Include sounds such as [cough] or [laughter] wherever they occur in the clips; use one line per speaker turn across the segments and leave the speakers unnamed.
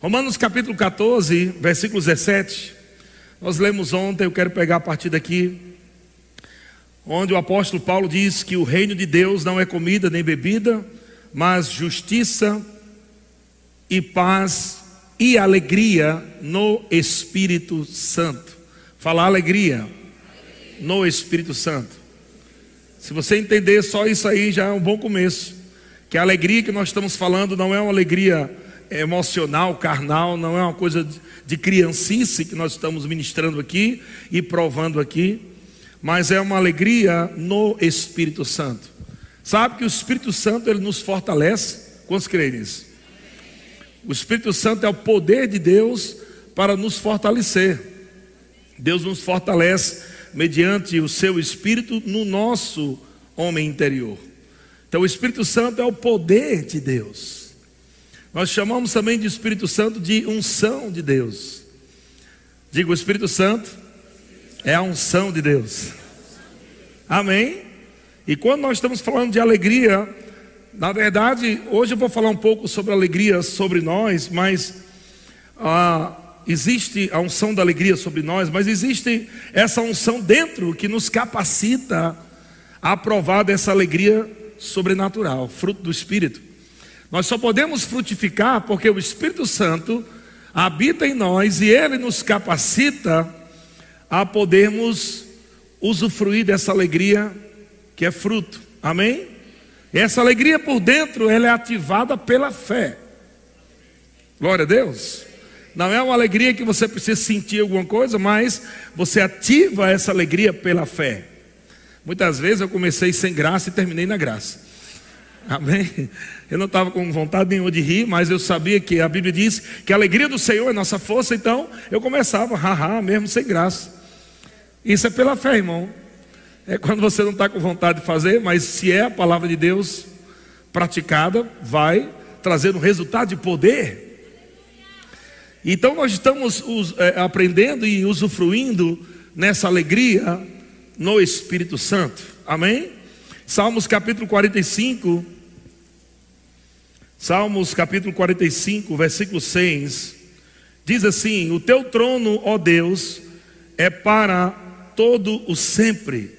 Romanos capítulo 14, versículo 17. Nós lemos ontem, eu quero pegar a partir daqui, onde o apóstolo Paulo diz que o reino de Deus não é comida nem bebida, mas justiça e paz e alegria no Espírito Santo. Falar alegria no Espírito Santo. Se você entender só isso aí, já é um bom começo. Que a alegria que nós estamos falando não é uma alegria emocional, carnal, não é uma coisa de criancice que nós estamos ministrando aqui e provando aqui, mas é uma alegria no Espírito Santo. Sabe que o Espírito Santo ele nos fortalece? Quantos creem nisso? O Espírito Santo é o poder de Deus para nos fortalecer. Deus nos fortalece mediante o seu Espírito no nosso homem interior. Então, o Espírito Santo é o poder de Deus. Nós chamamos também de Espírito Santo de unção de Deus. Digo, o Espírito Santo é a unção de Deus. Amém? E quando nós estamos falando de alegria, na verdade, hoje eu vou falar um pouco sobre alegria sobre nós, mas ah, existe a unção da alegria sobre nós, mas existe essa unção dentro que nos capacita a provar dessa alegria sobrenatural, fruto do Espírito. Nós só podemos frutificar porque o Espírito Santo habita em nós e ele nos capacita a podermos usufruir dessa alegria que é fruto. Amém? E essa alegria por dentro, ela é ativada pela fé. Glória a Deus. Não é uma alegria que você precisa sentir alguma coisa, mas você ativa essa alegria pela fé. Muitas vezes eu comecei sem graça e terminei na graça. Amém? Eu não estava com vontade nenhuma de rir, mas eu sabia que a Bíblia diz que a alegria do Senhor é nossa força, então eu começava, haha, mesmo sem graça. Isso é pela fé, irmão. É quando você não está com vontade de fazer, mas se é a palavra de Deus praticada, vai trazer um resultado de poder. Então nós estamos é, aprendendo e usufruindo nessa alegria no Espírito Santo. Amém? Salmos capítulo 45. Salmos capítulo 45, versículo 6. Diz assim: O teu trono, ó Deus, é para todo o sempre.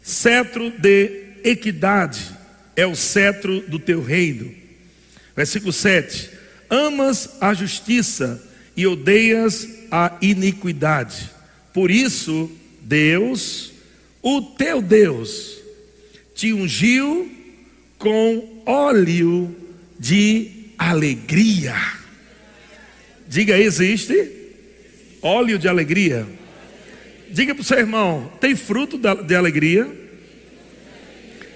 Cetro de equidade é o cetro do teu reino. Versículo 7. Amas a justiça e odeias a iniquidade. Por isso, Deus o teu Deus te ungiu com óleo de alegria. Diga, existe óleo de alegria. Diga para o seu irmão: tem fruto de alegria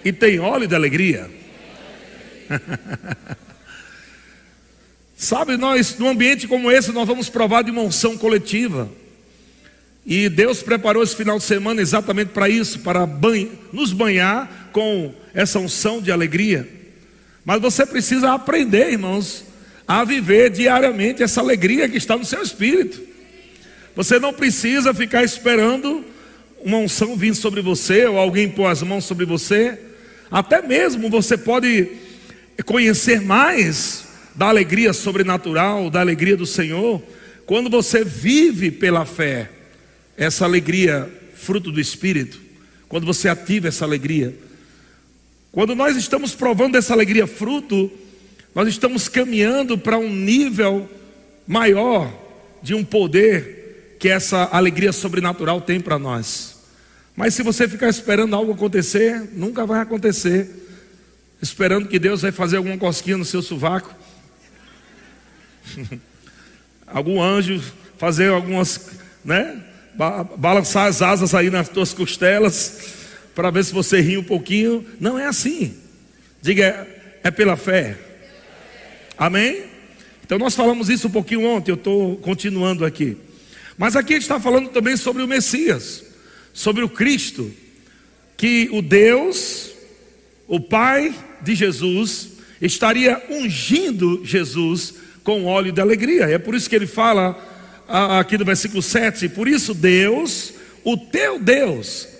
e tem óleo de alegria. [laughs] Sabe, nós, num ambiente como esse, nós vamos provar de uma unção coletiva. E Deus preparou esse final de semana exatamente para isso, para banho, nos banhar com essa unção de alegria. Mas você precisa aprender, irmãos, a viver diariamente essa alegria que está no seu espírito. Você não precisa ficar esperando uma unção vir sobre você ou alguém pôr as mãos sobre você. Até mesmo você pode conhecer mais da alegria sobrenatural, da alegria do Senhor, quando você vive pela fé essa alegria, fruto do Espírito, quando você ativa essa alegria, quando nós estamos provando essa alegria fruto, nós estamos caminhando para um nível maior de um poder que essa alegria sobrenatural tem para nós. Mas se você ficar esperando algo acontecer, nunca vai acontecer. Esperando que Deus vai fazer alguma cosquinha no seu sovaco. [laughs] Algum anjo fazer algumas, né? balançar as asas aí nas tuas costelas, para ver se você ri um pouquinho. Não é assim. Diga, é, é pela fé. Amém? Então nós falamos isso um pouquinho ontem, eu estou continuando aqui. Mas aqui a gente está falando também sobre o Messias, sobre o Cristo, que o Deus, o Pai de Jesus, estaria ungindo Jesus com óleo de alegria. É por isso que ele fala aqui no versículo 7, por isso Deus, o teu Deus,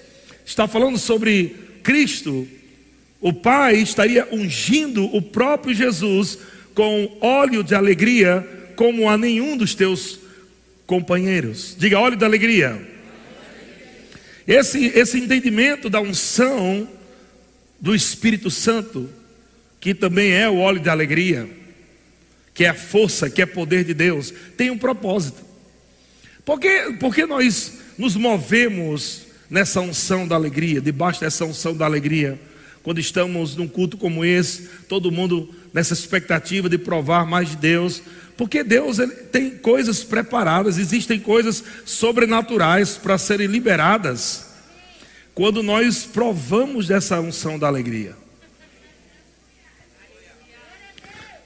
está falando sobre Cristo, o Pai estaria ungindo o próprio Jesus com óleo de alegria como a nenhum dos teus companheiros. Diga, óleo da alegria. Esse, esse entendimento da unção do Espírito Santo, que também é o óleo da alegria, que é a força, que é poder de Deus, tem um propósito. Porque, porque nós nos movemos nessa unção da alegria, debaixo dessa unção da alegria, quando estamos num culto como esse, todo mundo nessa expectativa de provar mais de Deus, porque Deus tem coisas preparadas, existem coisas sobrenaturais para serem liberadas quando nós provamos dessa unção da alegria.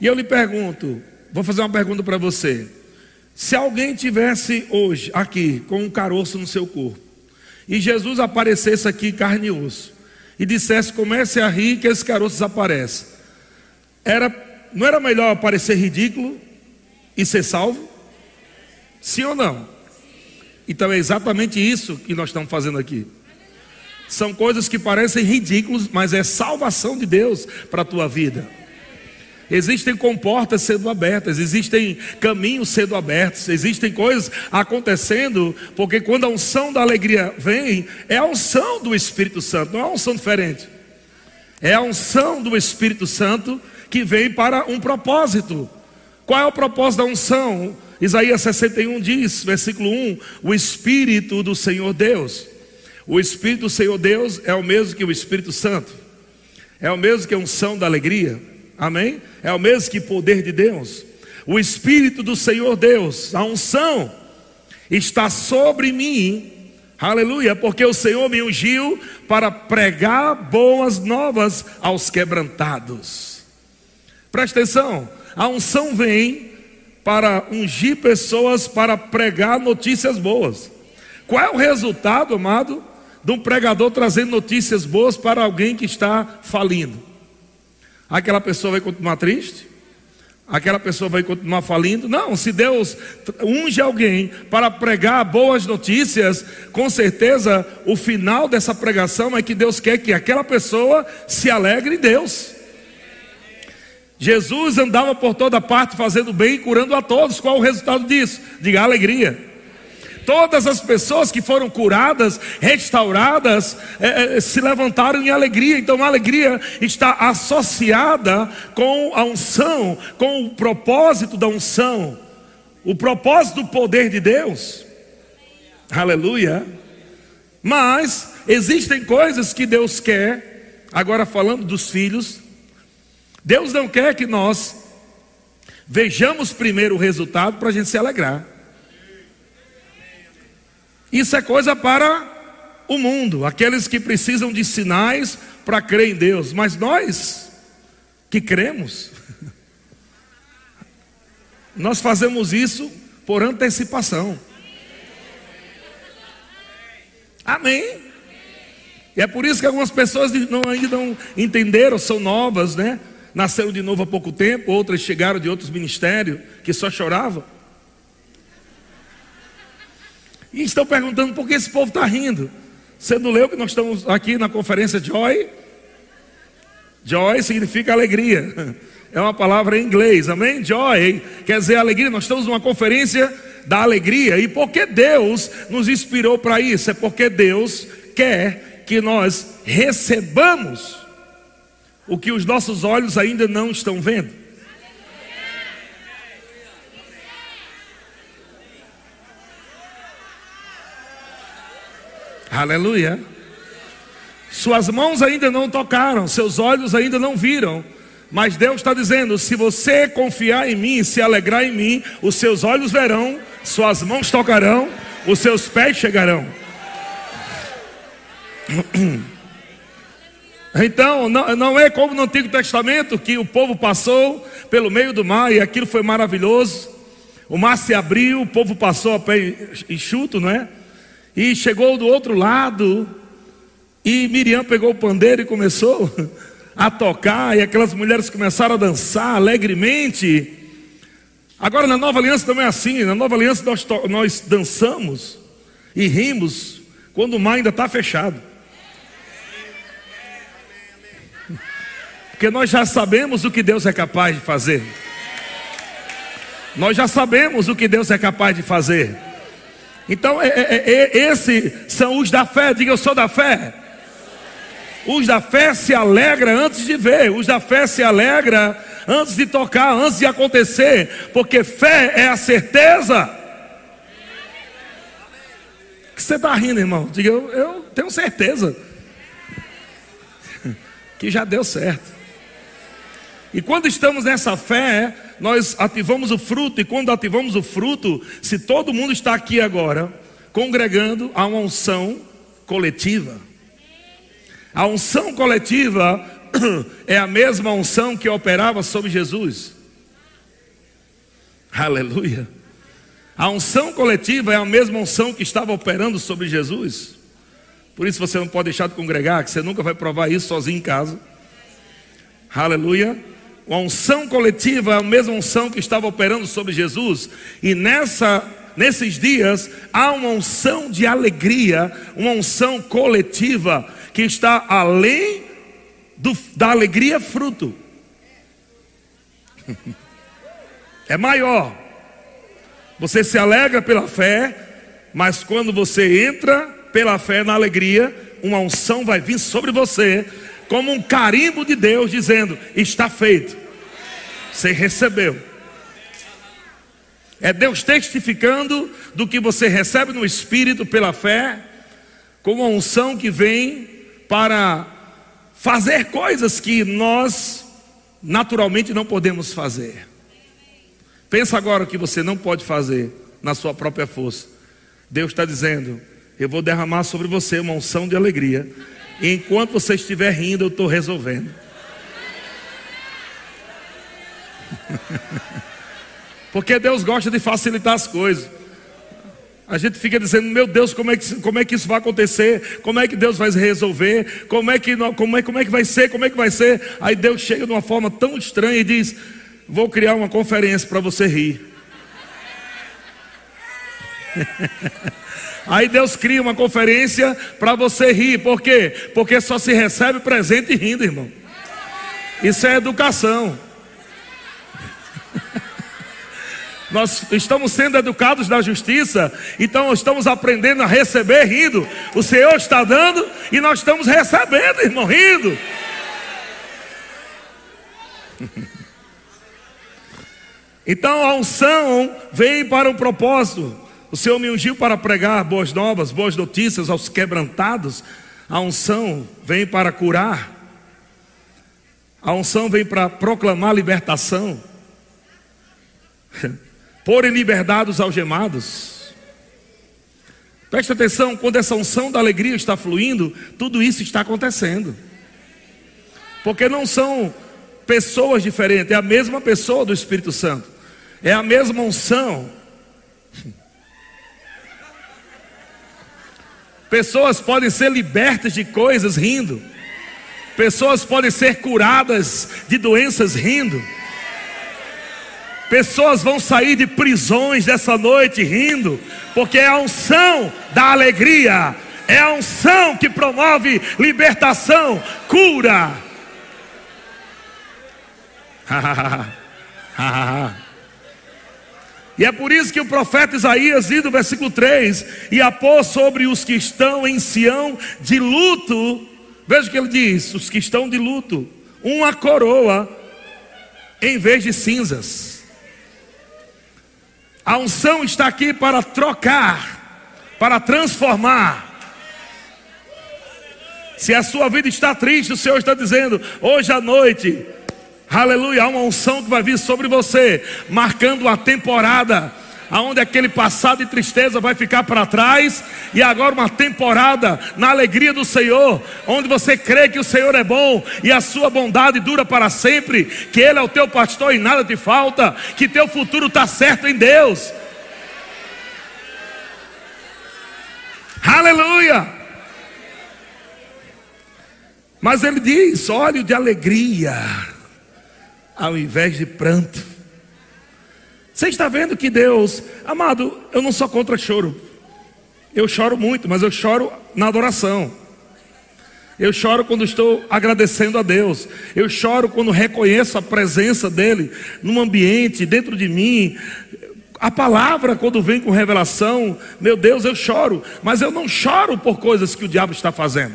E eu lhe pergunto, vou fazer uma pergunta para você. Se alguém tivesse hoje aqui com um caroço no seu corpo, e Jesus aparecesse aqui carne e osso, e dissesse: comece a rir que esse caroço desaparece, era, não era melhor parecer ridículo e ser salvo? Sim ou não? Então é exatamente isso que nós estamos fazendo aqui. São coisas que parecem ridículas, mas é salvação de Deus para a tua vida. Existem comportas sendo abertas, existem caminhos sendo abertos, existem coisas acontecendo, porque quando a unção da alegria vem, é a unção do Espírito Santo, não é uma unção diferente. É a unção do Espírito Santo que vem para um propósito. Qual é o propósito da unção? Isaías 61 diz, versículo 1: O Espírito do Senhor Deus. O Espírito do Senhor Deus é o mesmo que o Espírito Santo, é o mesmo que a unção da alegria. Amém? É o mesmo que poder de Deus. O Espírito do Senhor Deus, a unção, está sobre mim. Aleluia, porque o Senhor me ungiu para pregar boas novas aos quebrantados. Presta atenção, a unção vem para ungir pessoas para pregar notícias boas. Qual é o resultado, amado, de um pregador trazendo notícias boas para alguém que está falindo? Aquela pessoa vai continuar triste? Aquela pessoa vai continuar falindo? Não, se Deus unge alguém para pregar boas notícias, com certeza o final dessa pregação é que Deus quer que aquela pessoa se alegre em Deus. Jesus andava por toda parte fazendo bem e curando a todos. Qual o resultado disso? Diga alegria. Todas as pessoas que foram curadas, restauradas, é, é, se levantaram em alegria. Então a alegria está associada com a unção, com o propósito da unção, o propósito do poder de Deus. Aleluia. Mas existem coisas que Deus quer, agora falando dos filhos, Deus não quer que nós vejamos primeiro o resultado para a gente se alegrar. Isso é coisa para o mundo, aqueles que precisam de sinais para crer em Deus, mas nós que cremos, [laughs] nós fazemos isso por antecipação. Amém. E é por isso que algumas pessoas não, ainda não entenderam, são novas, né? Nasceram de novo há pouco tempo, outras chegaram de outros ministérios que só choravam. E estão perguntando por que esse povo está rindo. Você não leu que nós estamos aqui na conferência Joy? Joy significa alegria. É uma palavra em inglês, amém? Joy quer dizer alegria. Nós estamos numa conferência da alegria. E porque Deus nos inspirou para isso? É porque Deus quer que nós recebamos o que os nossos olhos ainda não estão vendo. Aleluia. Suas mãos ainda não tocaram, seus olhos ainda não viram. Mas Deus está dizendo: se você confiar em mim, se alegrar em mim, os seus olhos verão, suas mãos tocarão, os seus pés chegarão. [coughs] Então, não, não é como no Antigo Testamento que o povo passou pelo meio do mar e aquilo foi maravilhoso. O mar se abriu, o povo passou a pé enxuto, não é? E chegou do outro lado, e Miriam pegou o pandeiro e começou a tocar, e aquelas mulheres começaram a dançar alegremente. Agora na nova aliança também é assim, na nova aliança nós, nós dançamos e rimos quando o mar ainda está fechado. Porque nós já sabemos o que Deus é capaz de fazer. Nós já sabemos o que Deus é capaz de fazer. Então, é, é, é, esses são os da fé. Diga, eu sou da fé. Os da fé se alegra antes de ver. Os da fé se alegra antes de tocar, antes de acontecer. Porque fé é a certeza. que você está rindo, irmão? Diga, eu, eu tenho certeza [laughs] que já deu certo. E quando estamos nessa fé, nós ativamos o fruto, e quando ativamos o fruto, se todo mundo está aqui agora, congregando, há uma unção coletiva. A unção coletiva [clears throat] é a mesma unção que operava sobre Jesus. Aleluia. A unção coletiva é a mesma unção que estava operando sobre Jesus. Por isso você não pode deixar de congregar, que você nunca vai provar isso sozinho em casa. Aleluia. A unção coletiva é a mesma unção que estava operando sobre Jesus, e nessa nesses dias há uma unção de alegria, uma unção coletiva que está além do, da alegria fruto. É maior. Você se alegra pela fé, mas quando você entra pela fé na alegria, uma unção vai vir sobre você, como um carimbo de Deus dizendo: está feito. Você recebeu. É Deus testificando do que você recebe no Espírito pela fé, com uma unção que vem para fazer coisas que nós naturalmente não podemos fazer. Pensa agora o que você não pode fazer na sua própria força. Deus está dizendo: Eu vou derramar sobre você uma unção de alegria. Enquanto você estiver rindo, eu estou resolvendo. Porque Deus gosta de facilitar as coisas. A gente fica dizendo, meu Deus, como é, que, como é que isso vai acontecer? Como é que Deus vai resolver? Como é, que, como, é, como é que vai ser? Como é que vai ser? Aí Deus chega de uma forma tão estranha e diz: Vou criar uma conferência para você rir. [laughs] Aí Deus cria uma conferência para você rir. Por quê? Porque só se recebe presente rindo, irmão. Isso é educação. [laughs] Nós estamos sendo educados na justiça, então estamos aprendendo a receber rindo. O Senhor está dando e nós estamos recebendo, irmão, rindo. [laughs] Então a unção vem para um propósito. O Senhor me ungiu para pregar boas novas, boas notícias aos quebrantados. A unção vem para curar. A unção vem para proclamar libertação. [laughs] pôr em liberdade os algemados. Preste atenção, quando essa unção da alegria está fluindo, tudo isso está acontecendo. Porque não são pessoas diferentes, é a mesma pessoa do Espírito Santo, é a mesma unção. Pessoas podem ser libertas de coisas rindo, pessoas podem ser curadas de doenças rindo. Pessoas vão sair de prisões dessa noite rindo, porque é a unção da alegria, é a unção que promove libertação, cura. [laughs] e é por isso que o profeta Isaías no versículo 3: E a pôr sobre os que estão em Sião de luto, veja o que ele diz: os que estão de luto, uma coroa em vez de cinzas. A unção está aqui para trocar, para transformar. Se a sua vida está triste, o Senhor está dizendo: hoje à noite, aleluia, há uma unção que vai vir sobre você, marcando a temporada aonde aquele passado de tristeza vai ficar para trás, e agora uma temporada na alegria do Senhor, onde você crê que o Senhor é bom e a sua bondade dura para sempre, que Ele é o teu pastor e nada te falta, que teu futuro está certo em Deus. Aleluia! Mas ele diz: óleo de alegria, ao invés de pranto. Você está vendo que Deus, amado, eu não sou contra choro. Eu choro muito, mas eu choro na adoração. Eu choro quando estou agradecendo a Deus. Eu choro quando reconheço a presença dEle num ambiente, dentro de mim. A palavra, quando vem com revelação, meu Deus, eu choro. Mas eu não choro por coisas que o diabo está fazendo.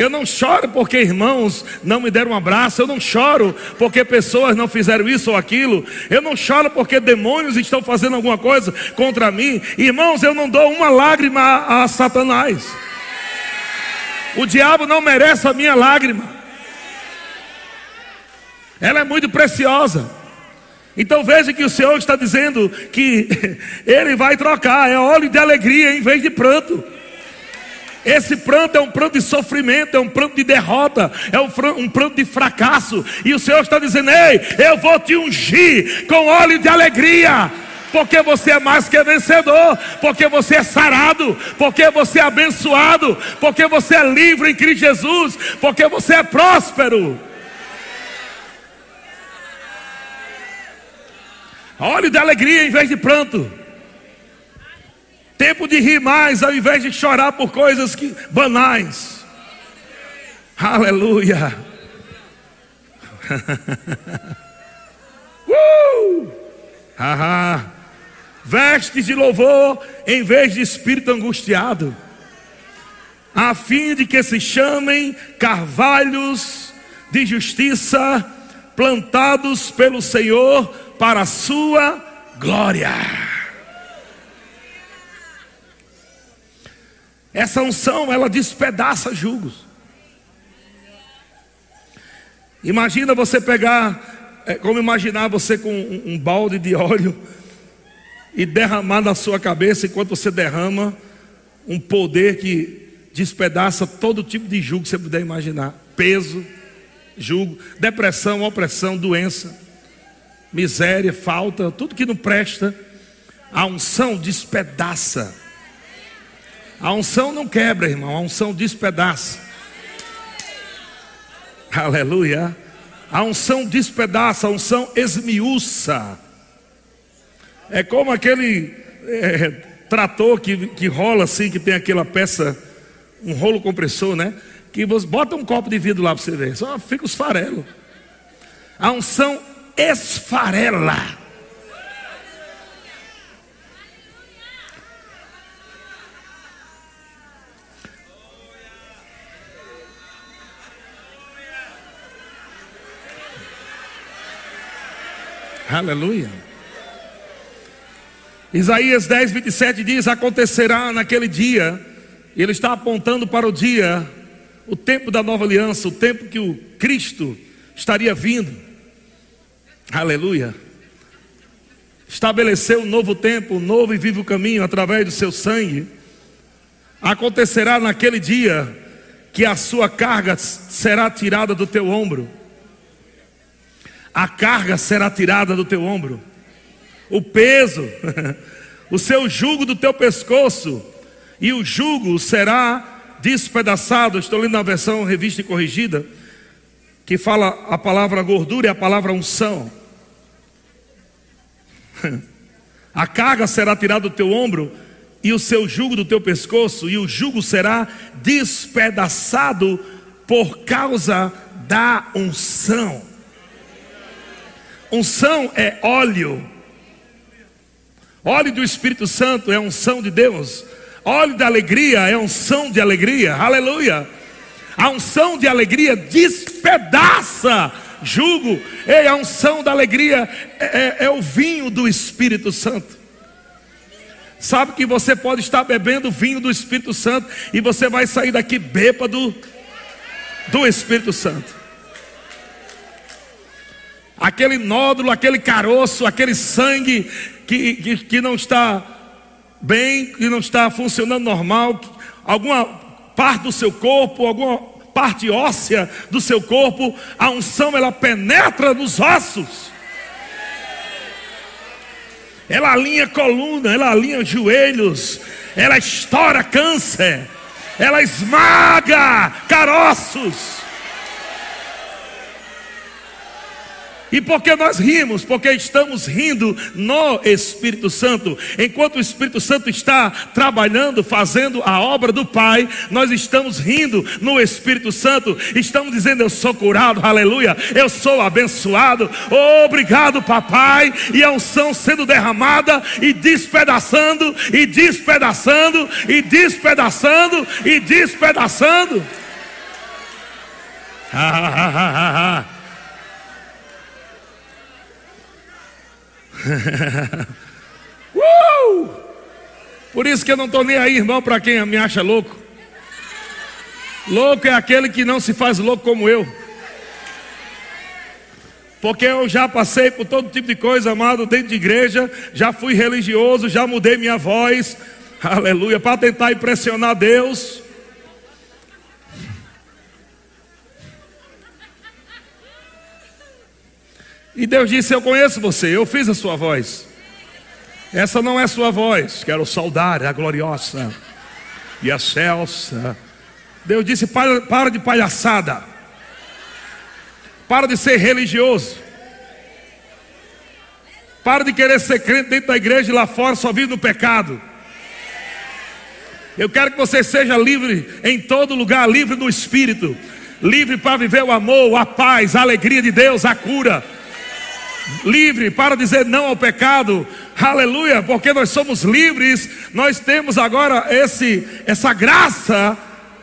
Eu não choro porque irmãos não me deram um abraço. Eu não choro porque pessoas não fizeram isso ou aquilo. Eu não choro porque demônios estão fazendo alguma coisa contra mim. Irmãos, eu não dou uma lágrima a, a Satanás. O diabo não merece a minha lágrima. Ela é muito preciosa. Então veja que o Senhor está dizendo que [laughs] Ele vai trocar, é óleo de alegria em vez de pranto. Esse pranto é um pranto de sofrimento, é um pranto de derrota, é um pranto de fracasso. E o Senhor está dizendo: Ei, eu vou te ungir com óleo de alegria porque você é mais que vencedor, porque você é sarado, porque você é abençoado, porque você é livre em Cristo Jesus, porque você é próspero. Olhe de alegria em vez de pranto. Tempo de rir mais ao invés de chorar por coisas que, banais. Aleluia. [laughs] uh! Haha vestes de louvor em vez de espírito angustiado, a fim de que se chamem carvalhos de justiça plantados pelo Senhor para a sua glória. Essa unção, ela despedaça julgos. Imagina você pegar, é como imaginar você com um, um balde de óleo e derramar na sua cabeça, enquanto você derrama, um poder que despedaça todo tipo de jugo que você puder imaginar: peso, jugo, depressão, opressão, doença, miséria, falta, tudo que não presta. A unção despedaça. A unção não quebra, irmão, a unção despedaça. Aleluia. A unção despedaça, a unção esmiuça. É como aquele é, trator que, que rola assim, que tem aquela peça, um rolo compressor, né? Que você bota um copo de vidro lá para você ver, só fica os farelos. A unção esfarela. Aleluia. Isaías 10, 27 diz: Acontecerá naquele dia, ele está apontando para o dia, o tempo da nova aliança, o tempo que o Cristo estaria vindo. Aleluia. Estabeleceu um novo tempo, um novo e vivo caminho através do seu sangue. Acontecerá naquele dia que a sua carga será tirada do teu ombro. A carga será tirada do teu ombro o peso, [laughs] o seu jugo do teu pescoço, e o jugo será despedaçado. Estou lendo na versão revista e corrigida, que fala a palavra gordura e a palavra unção. [laughs] A carga será tirada do teu ombro e o seu jugo do teu pescoço, e o jugo será despedaçado por causa da unção. Unção é óleo Óleo do Espírito Santo é unção de Deus. Óleo da alegria é unção de alegria. Aleluia. A unção de alegria despedaça jugo. Ei, a unção da alegria é, é, é o vinho do Espírito Santo. Sabe que você pode estar bebendo vinho do Espírito Santo e você vai sair daqui bêbado do Espírito Santo. Aquele nódulo, aquele caroço, aquele sangue que, que, que não está bem, que não está funcionando normal, alguma parte do seu corpo, alguma parte óssea do seu corpo, a unção ela penetra nos ossos. Ela alinha coluna, ela alinha joelhos, ela estoura câncer, ela esmaga caroços. E por que nós rimos? Porque estamos rindo no Espírito Santo. Enquanto o Espírito Santo está trabalhando, fazendo a obra do Pai, nós estamos rindo no Espírito Santo. Estamos dizendo: Eu sou curado, aleluia. Eu sou abençoado. Obrigado, papai. E a unção sendo derramada e despedaçando, e despedaçando, e despedaçando, e despedaçando. [laughs] Ha, ha, ha, [laughs] uh! Por isso que eu não estou nem aí, irmão, para quem me acha louco. Louco é aquele que não se faz louco como eu. Porque eu já passei por todo tipo de coisa, amado, dentro de igreja, já fui religioso, já mudei minha voz, aleluia, para tentar impressionar Deus. E Deus disse: Eu conheço você, eu fiz a sua voz. Essa não é sua voz, quero saudar a gloriosa e a excelsa. Deus disse: para, para de palhaçada, para de ser religioso, para de querer ser crente dentro da igreja e lá fora só vive no pecado. Eu quero que você seja livre em todo lugar, livre no espírito, livre para viver o amor, a paz, a alegria de Deus, a cura livre para dizer não ao pecado. Aleluia, porque nós somos livres, nós temos agora esse essa graça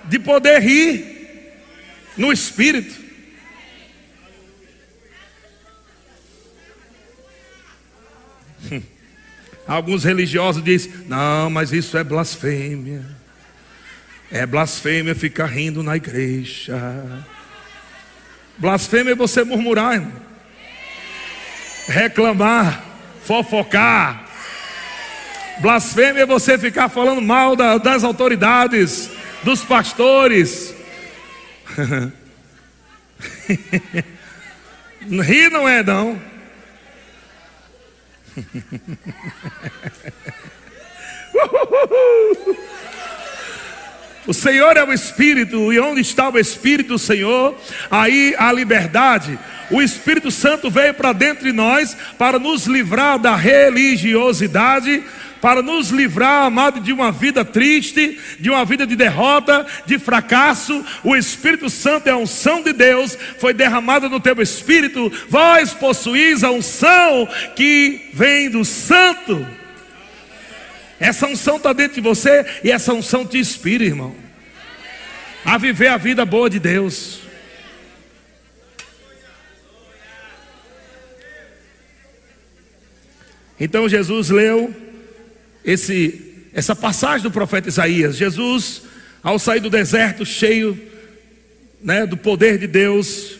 de poder rir no espírito. Alguns religiosos dizem: "Não, mas isso é blasfêmia. É blasfêmia ficar rindo na igreja." Blasfêmia é você murmurar, irmão reclamar, fofocar. Blasfêmia é você ficar falando mal da, das autoridades, dos pastores. [laughs] Ri não é não. [laughs] O Senhor é o Espírito, e onde está o Espírito do Senhor, aí há liberdade. O Espírito Santo veio para dentro de nós para nos livrar da religiosidade, para nos livrar, amado, de uma vida triste, de uma vida de derrota, de fracasso. O Espírito Santo é a unção de Deus, foi derramada no teu espírito. Vós possuís a unção que vem do Santo. Essa unção está dentro de você e essa unção te inspira, irmão, a viver a vida boa de Deus. Então Jesus leu esse, essa passagem do profeta Isaías. Jesus, ao sair do deserto, cheio né, do poder de Deus,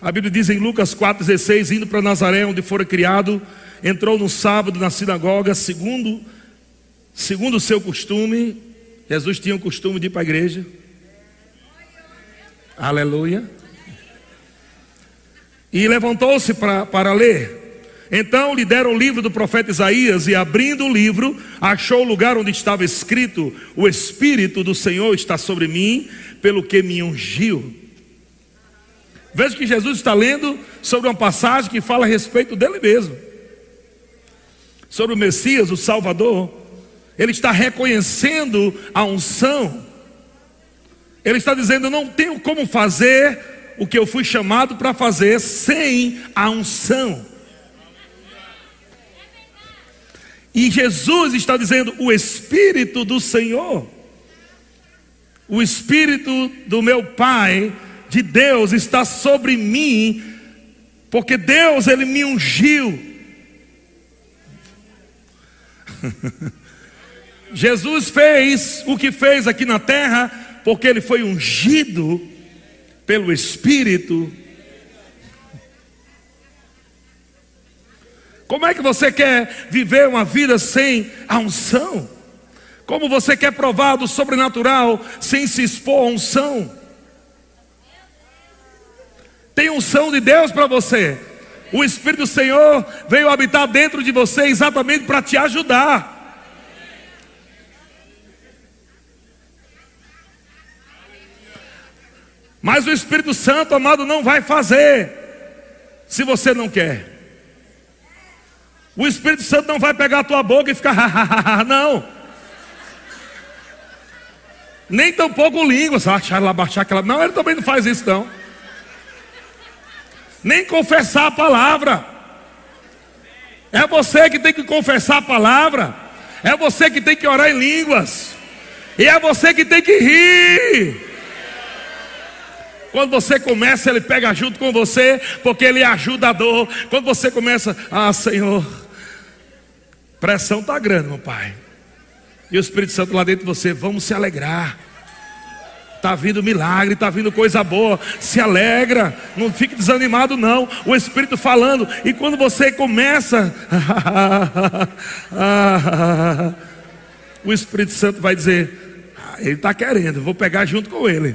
a Bíblia diz em Lucas 4,16: indo para Nazaré, onde fora criado, entrou no sábado na sinagoga, segundo Segundo o seu costume, Jesus tinha o costume de ir para a igreja. Aleluia. E levantou-se para, ler. Então lhe deram o livro do profeta Isaías, e abrindo o livro, achou o lugar onde estava escrito: O Espírito do Senhor está sobre mim, pelo que me ungiu. Veja que Jesus está lendo sobre uma passagem que fala a respeito dele mesmo, sobre o Messias, o Salvador. Ele está reconhecendo a unção. Ele está dizendo: não tenho como fazer o que eu fui chamado para fazer sem a unção. E Jesus está dizendo: o Espírito do Senhor, o Espírito do meu Pai, de Deus, está sobre mim, porque Deus, Ele me ungiu. [laughs] Jesus fez o que fez aqui na terra, porque ele foi ungido pelo Espírito. Como é que você quer viver uma vida sem a unção? Como você quer provar do sobrenatural sem se expor a unção? Tem unção de Deus para você. O Espírito do Senhor veio habitar dentro de você exatamente para te ajudar. Mas o Espírito Santo, amado, não vai fazer. se você não quer. O Espírito Santo não vai pegar a tua boca e ficar, [laughs] não. Nem tampouco línguas, achar lá, baixar aquela. Não, ele também não faz isso, não. Nem confessar a palavra. É você que tem que confessar a palavra. É você que tem que orar em línguas. E é você que tem que rir. Quando você começa, ele pega junto com você, porque ele é ajudador. Quando você começa, ah, Senhor, pressão está grande, meu Pai. E o Espírito Santo lá dentro de você, vamos se alegrar. Está vindo milagre, está vindo coisa boa. Se alegra, não fique desanimado, não. O Espírito falando, e quando você começa, [laughs] o Espírito Santo vai dizer: ah, Ele está querendo, vou pegar junto com ele.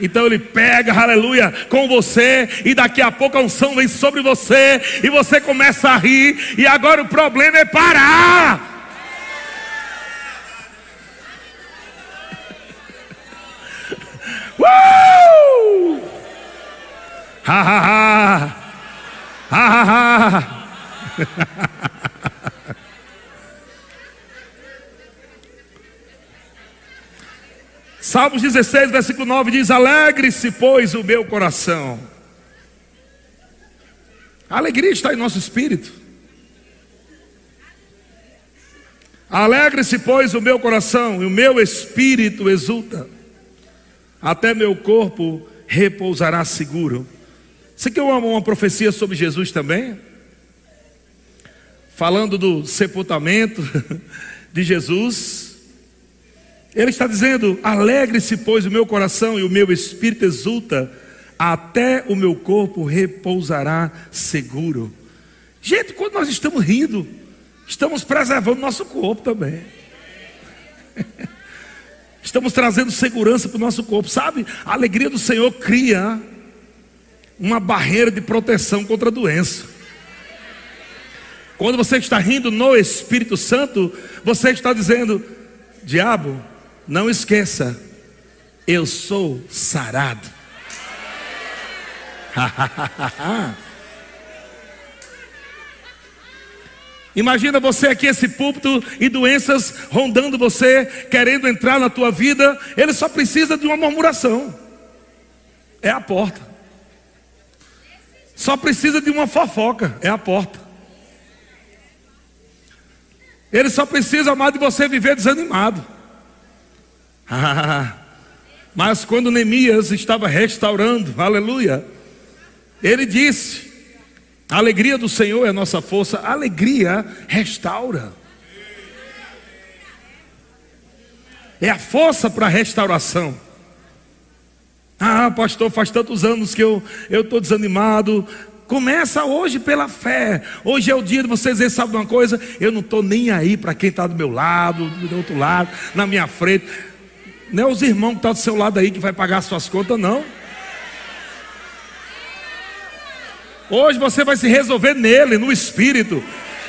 Então ele pega, aleluia, com você, e daqui a pouco a unção vem sobre você, e você começa a rir, e agora o problema é parar. [laughs] Uh! Ha ha ha! Ha ha ha! [laughs] Salmos 16, versículo 9 diz: Alegre-se, pois, o meu coração. A alegria está em nosso espírito. Alegre-se, pois, o meu coração, e o meu espírito exulta até meu corpo repousará seguro. Você quer uma, uma profecia sobre Jesus também? Falando do sepultamento [laughs] de Jesus. Ele está dizendo: Alegre-se, pois, o meu coração e o meu espírito exulta, até o meu corpo repousará seguro. Gente, quando nós estamos rindo, estamos preservando nosso corpo também. [laughs] Estamos trazendo segurança para o nosso corpo, sabe? A alegria do Senhor cria uma barreira de proteção contra a doença. Quando você está rindo no Espírito Santo, você está dizendo: Diabo, não esqueça, eu sou sarado. [laughs] Imagina você aqui, esse púlpito, e doenças rondando você, querendo entrar na tua vida. Ele só precisa de uma murmuração. É a porta. Só precisa de uma fofoca. É a porta. Ele só precisa, amar de você viver desanimado. [laughs] mas quando Neemias estava restaurando, aleluia, ele disse: a alegria do Senhor é nossa força. A alegria restaura. É a força para a restauração. Ah, pastor, faz tantos anos que eu estou desanimado. Começa hoje pela fé. Hoje é o dia de você dizer, sabe uma coisa? Eu não estou nem aí para quem está do meu lado, do outro lado, na minha frente. Não é os irmãos que estão do seu lado aí que vai pagar as suas contas, não. Hoje você vai se resolver nele, no espírito.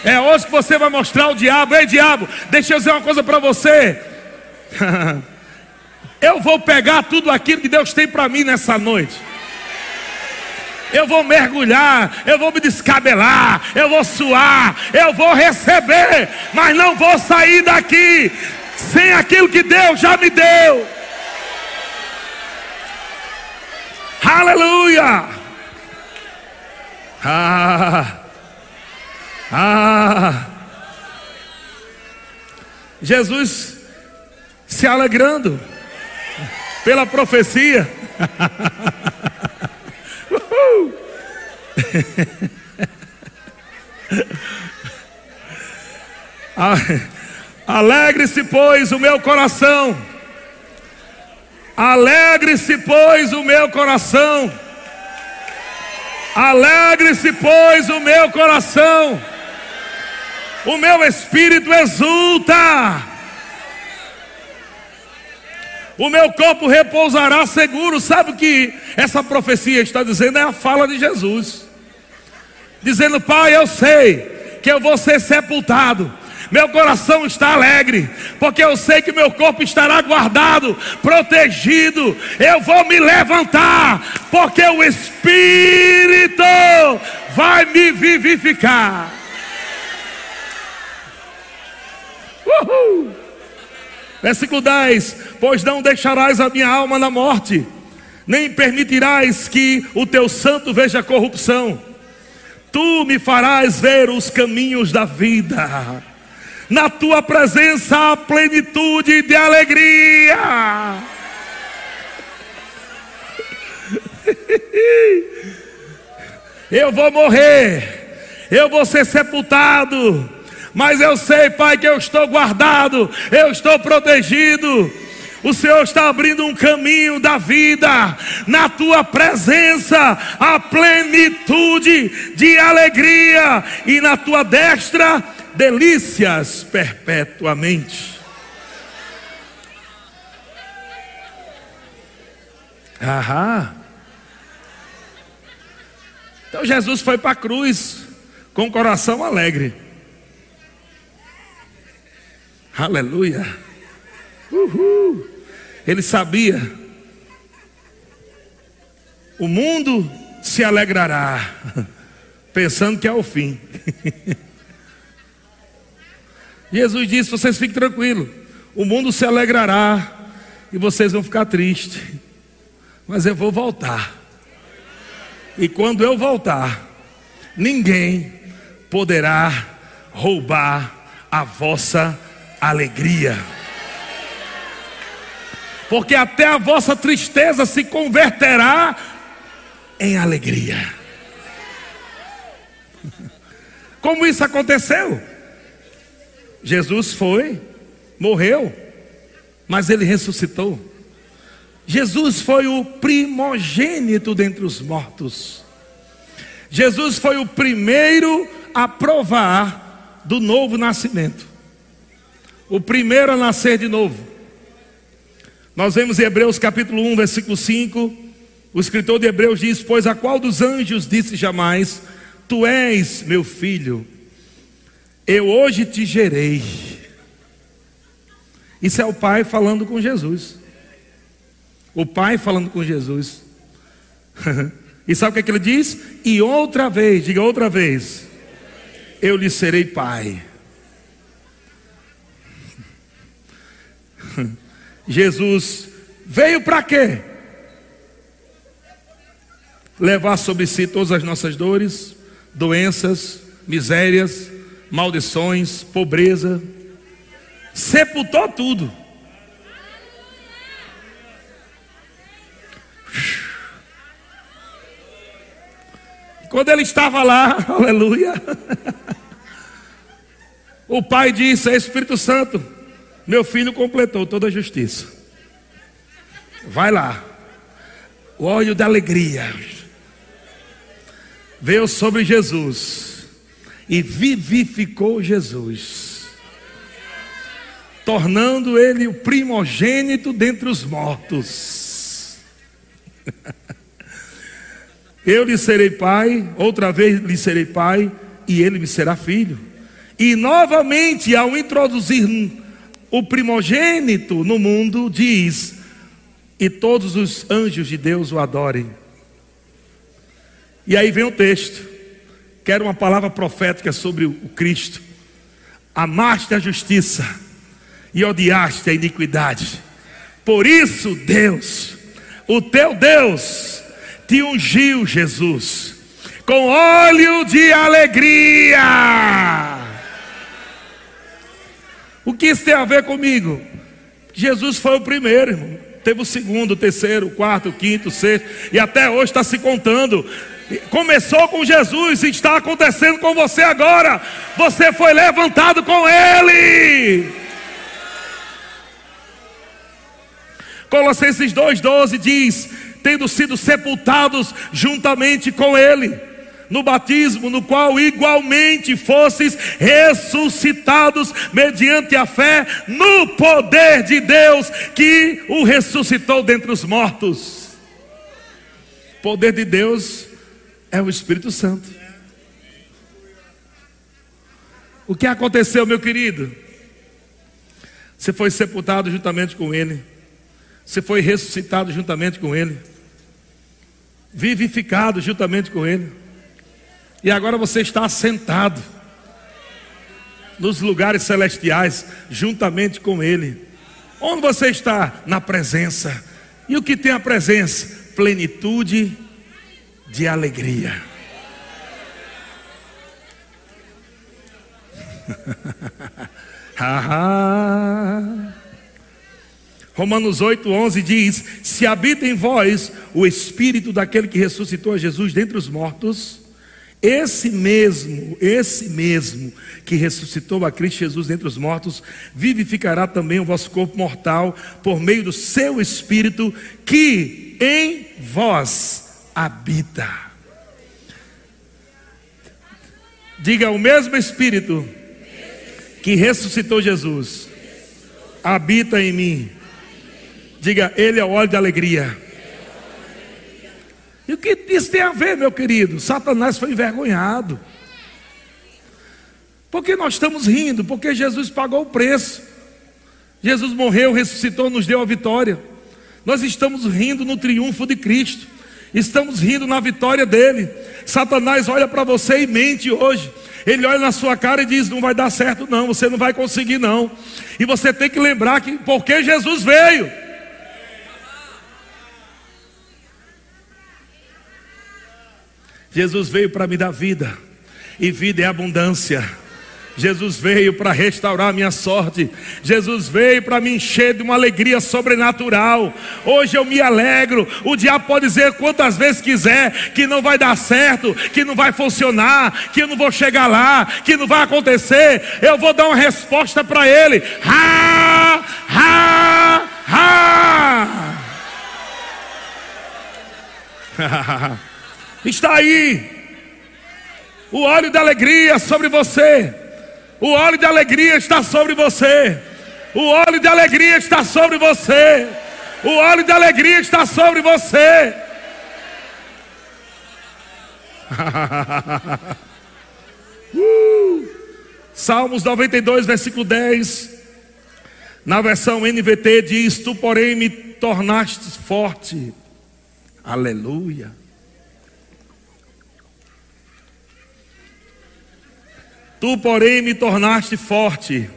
É hoje que você vai mostrar ao diabo: Ei, diabo, deixa eu dizer uma coisa para você. [laughs] eu vou pegar tudo aquilo que Deus tem para mim nessa noite. Eu vou mergulhar, eu vou me descabelar, eu vou suar, eu vou receber, mas não vou sair daqui sem aquilo que Deus já me deu. Aleluia! Ah! Ah! Jesus se alegrando pela profecia. [laughs] [laughs] Alegre-se, pois, o meu coração. Alegre-se, pois, o meu coração Alegre-se, pois, o meu coração, o meu espírito exulta, o meu corpo repousará seguro. Sabe o que essa profecia está dizendo? É a fala de Jesus, dizendo: Pai, eu sei que eu vou ser sepultado, meu coração está alegre, porque eu sei que meu corpo estará guardado, protegido. Eu vou me levantar, porque o Espírito vai me vivificar. Uhul. Versículo 10: Pois não deixarás a minha alma na morte, nem permitirás que o teu santo veja corrupção. Tu me farás ver os caminhos da vida. Na tua presença há plenitude de alegria. [laughs] Eu vou morrer, eu vou ser sepultado, mas eu sei, Pai, que eu estou guardado, eu estou protegido. O Senhor está abrindo um caminho da vida, na tua presença, a plenitude de alegria, e na tua destra, delícias perpetuamente. Aham. Então Jesus foi para a cruz com o coração alegre. Aleluia. Uhul. Ele sabia. O mundo se alegrará, [laughs] pensando que é o fim. [laughs] Jesus disse: vocês fiquem tranquilos, o mundo se alegrará e vocês vão ficar tristes, mas eu vou voltar. E quando eu voltar, ninguém poderá roubar a vossa alegria porque até a vossa tristeza se converterá em alegria. [laughs] Como isso aconteceu? Jesus foi, morreu, mas ele ressuscitou. Jesus foi o primogênito dentre os mortos. Jesus foi o primeiro a provar do novo nascimento. O primeiro a nascer de novo. Nós vemos em Hebreus capítulo 1, versículo 5, o escritor de Hebreus diz: Pois a qual dos anjos disse jamais: Tu és meu filho, eu hoje te gerei. Isso é o Pai falando com Jesus. O Pai falando com Jesus. [laughs] e sabe o que, é que ele diz? E outra vez, diga outra vez, eu lhe serei Pai. [laughs] Jesus veio para quê? Levar sobre si todas as nossas dores, doenças, misérias, maldições, pobreza. Sepultou tudo. Quando ele estava lá, [laughs] aleluia, o pai disse: Espírito Santo, meu filho completou toda a justiça. Vai lá. O óleo da alegria veio sobre Jesus e vivificou Jesus, tornando ele o primogênito dentre os mortos. [laughs] Eu lhe serei pai, outra vez lhe serei pai, e ele me será filho. E novamente, ao introduzir o primogênito no mundo diz: e todos os anjos de Deus o adorem. E aí vem o texto. Quero uma palavra profética sobre o Cristo. Amaste a justiça e odiaste a iniquidade. Por isso, Deus, o teu Deus, te ungiu, Jesus, com óleo de alegria o que isso tem a ver comigo? Jesus foi o primeiro, irmão. Teve o segundo, o terceiro, o quarto, o quinto, o sexto, e até hoje está se contando. Começou com Jesus está acontecendo com você agora. Você foi levantado com Ele. Colossenses 2,12 diz: tendo sido sepultados juntamente com Ele no batismo, no qual igualmente fosses ressuscitados mediante a fé no poder de Deus que o ressuscitou dentre os mortos. Poder de Deus é o Espírito Santo. O que aconteceu, meu querido? Você foi sepultado juntamente com Ele, você foi ressuscitado juntamente com Ele, vivificado juntamente com Ele, e agora você está assentado nos lugares celestiais juntamente com Ele. Onde você está? Na presença. E o que tem a presença? Plenitude de alegria. [laughs] Romanos 8, 11 diz: Se habita em vós o espírito daquele que ressuscitou a Jesus dentre os mortos, esse mesmo, esse mesmo que ressuscitou a Cristo Jesus dentre os mortos, vivificará também o vosso corpo mortal por meio do seu espírito que em vós habita. Diga o mesmo espírito que ressuscitou Jesus habita em mim. Diga, Ele é o óleo de alegria. E o que isso tem a ver, meu querido? Satanás foi envergonhado. Porque nós estamos rindo? Porque Jesus pagou o preço. Jesus morreu, ressuscitou, nos deu a vitória. Nós estamos rindo no triunfo de Cristo. Estamos rindo na vitória dele. Satanás olha para você e mente hoje. Ele olha na sua cara e diz: Não vai dar certo, não, você não vai conseguir, não. E você tem que lembrar que porque Jesus veio. Jesus veio para me dar vida, e vida é abundância. Jesus veio para restaurar minha sorte. Jesus veio para me encher de uma alegria sobrenatural. Hoje eu me alegro. O diabo pode dizer quantas vezes quiser que não vai dar certo, que não vai funcionar, que eu não vou chegar lá, que não vai acontecer. Eu vou dar uma resposta para ele. Ha! Ha! Ha! [laughs] Está aí o óleo da alegria sobre você. O óleo de alegria está sobre você. O óleo de alegria está sobre você. O óleo de alegria está sobre você. [laughs] uh! Salmos 92, versículo 10. Na versão NVT diz: Tu, porém, me tornaste forte. Aleluia. Tu, porém, me tornaste forte,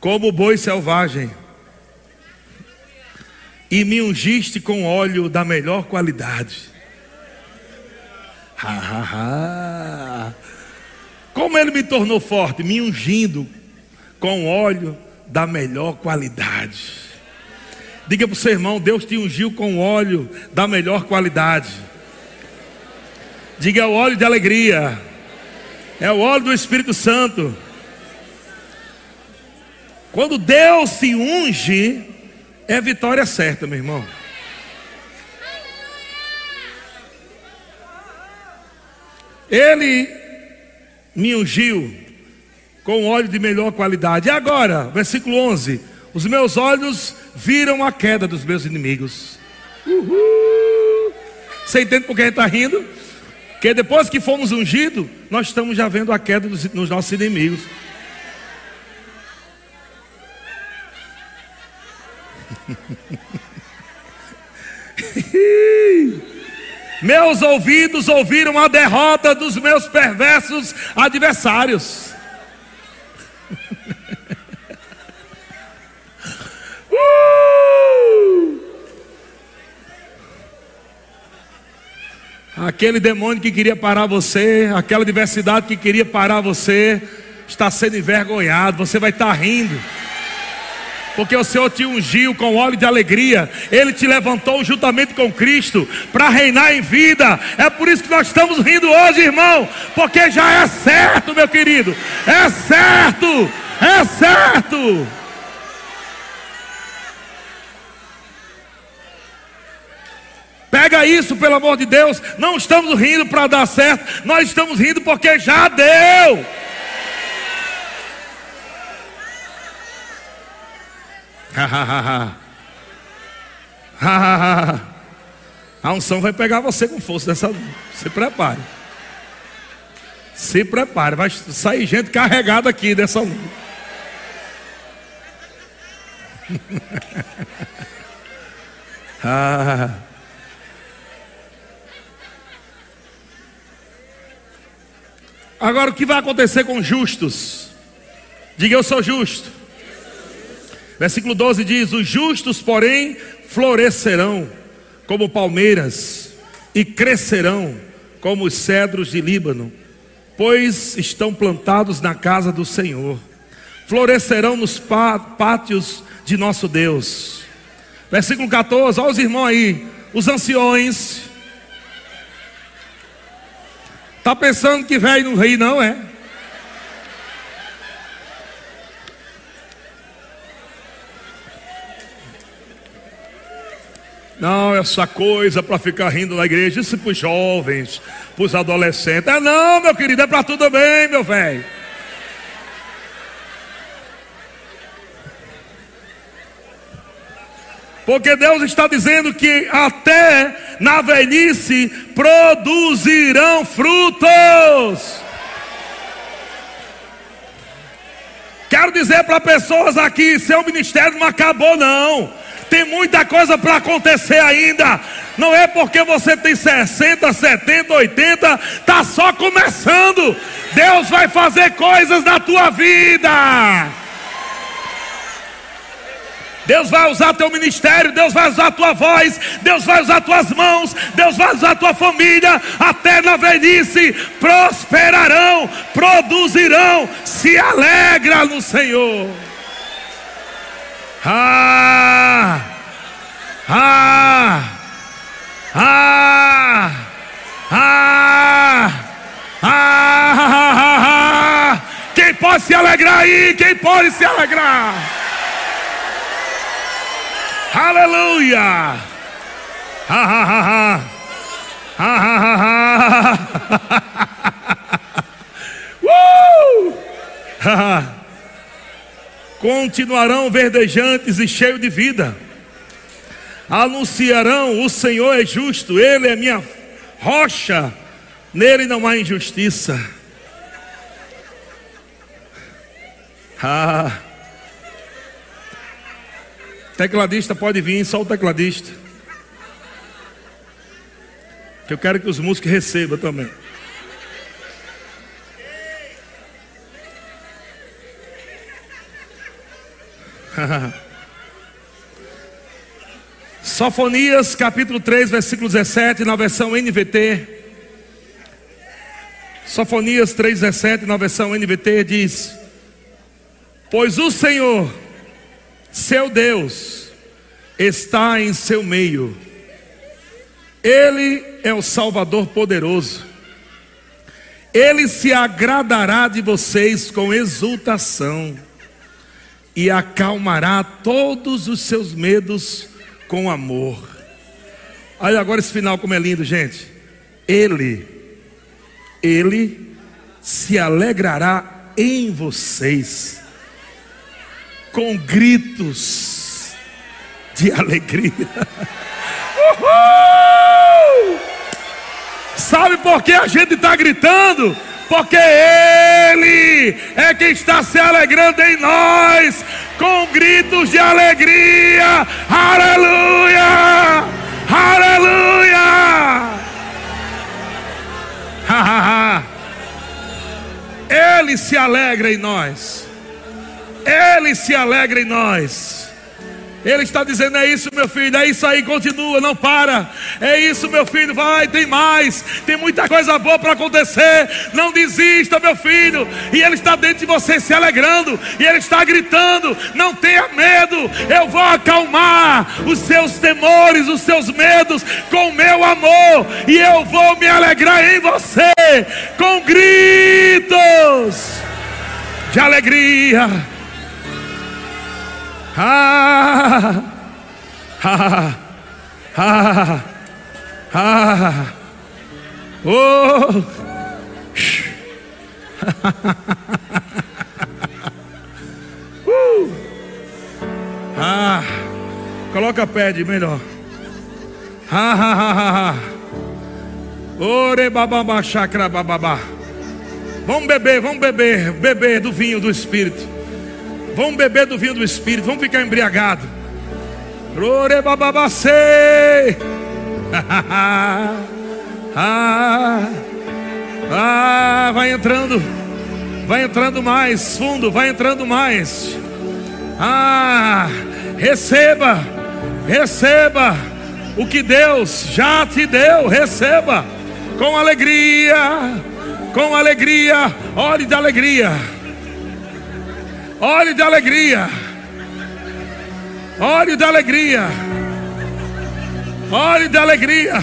como boi selvagem, e me ungiste com óleo da melhor qualidade. Ha, ha, ha. Como ele me tornou forte? Me ungindo com óleo da melhor qualidade. Diga para o seu irmão: Deus te ungiu com óleo da melhor qualidade. Diga o óleo de alegria. É o óleo do Espírito Santo. Quando Deus se unge, é vitória certa, meu irmão. Ele me ungiu com óleo de melhor qualidade. E agora, versículo 11: Os meus olhos viram a queda dos meus inimigos. Uhul. Você entende por que a gente está rindo? Porque depois que fomos ungidos, nós estamos já vendo a queda dos, nos nossos inimigos. [laughs] meus ouvidos ouviram a derrota dos meus perversos adversários. [laughs] Aquele demônio que queria parar você, aquela diversidade que queria parar você, está sendo envergonhado, você vai estar rindo. Porque o Senhor te ungiu com óleo de alegria, Ele te levantou juntamente com Cristo para reinar em vida. É por isso que nós estamos rindo hoje, irmão, porque já é certo, meu querido, é certo, é certo. Pega isso, pelo amor de Deus. Não estamos rindo para dar certo, nós estamos rindo porque já deu. A unção vai pegar você com força dessa. Se prepare. Se prepare, vai sair gente carregada aqui dessa luta. [laughs] ah. Agora o que vai acontecer com justos? Diga eu sou justo. Versículo 12 diz: Os justos, porém, florescerão como palmeiras e crescerão como os cedros de Líbano, pois estão plantados na casa do Senhor, florescerão nos pátios de nosso Deus. Versículo 14, olha os irmãos aí, os anciões. Está pensando que velho não ri, não é? Não, essa coisa para ficar rindo na igreja, isso para os jovens, para os adolescentes. É não, meu querido, é para tudo bem, meu velho. Porque Deus está dizendo que até na velhice produzirão frutos. Quero dizer para pessoas aqui: seu ministério não acabou, não. Tem muita coisa para acontecer ainda. Não é porque você tem 60, 70, 80, tá só começando. Deus vai fazer coisas na tua vida. Deus vai usar teu ministério, Deus vai usar tua voz, Deus vai usar tuas mãos, Deus vai usar tua família, até na velhice prosperarão, produzirão, se alegra no Senhor. Ah! Ah! Ah! Ah! Ah! Quem pode se alegrar aí? Quem pode se alegrar? Aleluia! Ha ha ha ha! Ha ha ha [laughs] ha! ha! continuarão verdejantes e cheios de vida. Anunciarão: o Senhor é justo, Ele é minha rocha, nele não há injustiça. Tecladista pode vir, só o tecladista. Que eu quero que os músicos recebam também. [laughs] Sofonias capítulo 3, versículo 17, na versão NVT. Sofonias 3, 17, na versão NVT diz: Pois o Senhor, seu Deus, está em seu meio, Ele é o Salvador poderoso, Ele se agradará de vocês com exultação e acalmará todos os seus medos com amor. Olha agora esse final como é lindo, gente. Ele, ele se alegrará em vocês com gritos de alegria. [laughs] Uhul! Sabe por que a gente está gritando? porque Ele é quem está se alegrando em nós, com gritos de alegria, aleluia, aleluia. Ele se alegra em nós, Ele se alegra em nós. Ele está dizendo: é isso, meu filho, é isso aí, continua, não para. É isso, meu filho, vai, tem mais, tem muita coisa boa para acontecer. Não desista, meu filho. E Ele está dentro de você se alegrando, e Ele está gritando: não tenha medo, eu vou acalmar os seus temores, os seus medos com o meu amor, e eu vou me alegrar em você com gritos de alegria. Ah! Ah! Ah! Ah! Oh! uh! Ah! Coloca pé de melhor. Ha [laughs] ha ha ha ha. Ore bababa chakra bababa. Vamos beber, vamos beber, beber do vinho do Espírito. Vamos beber do vinho do Espírito, vamos ficar embriagado. [laughs] ah, ah, vai entrando, vai entrando mais fundo, vai entrando mais. Ah, receba, receba o que Deus já te deu, receba com alegria com alegria, ore de alegria, ore de alegria, ore de alegria, ore de alegria,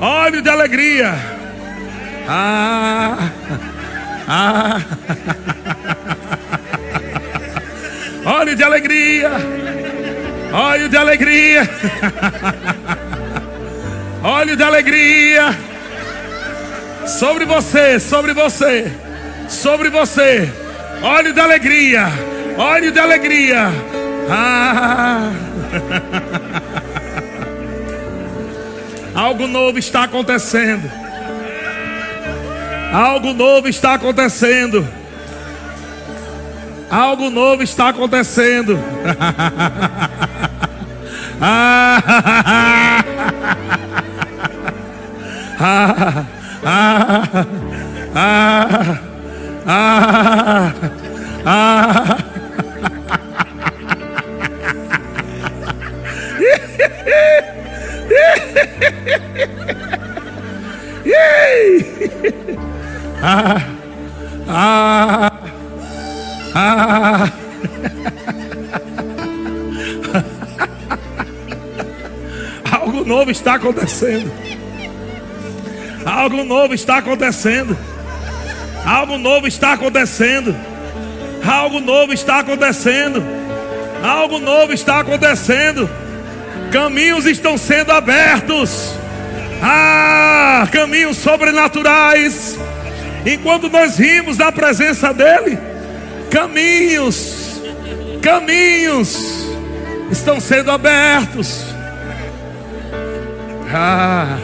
ore de alegria. Ah, ah. Óleo de alegria. Óleo de alegria. Óleo de alegria sobre você, sobre você, sobre você. Óleo de alegria, óleo de alegria. Ah. [laughs] Algo novo está acontecendo. Algo novo está acontecendo. Algo novo está acontecendo. [laughs] ah. ah. Ah, ah, ah, ah. ah, ah, ah. Algo novo está acontecendo. Algo novo está acontecendo. Algo novo está acontecendo. Algo novo está acontecendo. Algo novo está acontecendo. Caminhos estão sendo abertos. Ah, caminhos sobrenaturais. Enquanto nós rimos na presença dele, caminhos, caminhos estão sendo abertos. Ah.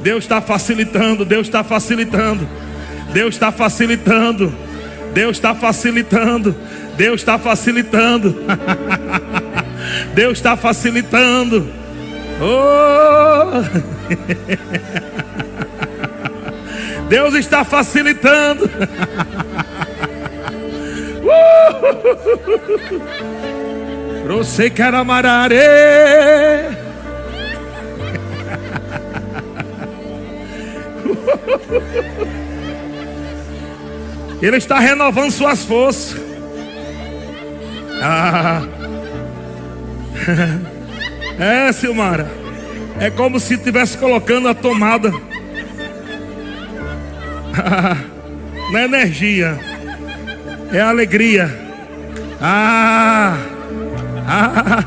Deus está facilitando, Deus está facilitando, Deus está facilitando, Deus está facilitando, Deus está facilitando, [laughs] Deus está facilitando. Oh! [laughs] Deus está facilitando. [laughs] Você quer amarare. Ele está renovando suas forças. Ah. [laughs] É, Silmara. É como se estivesse colocando a tomada [laughs] na energia. É alegria. Ah. ah.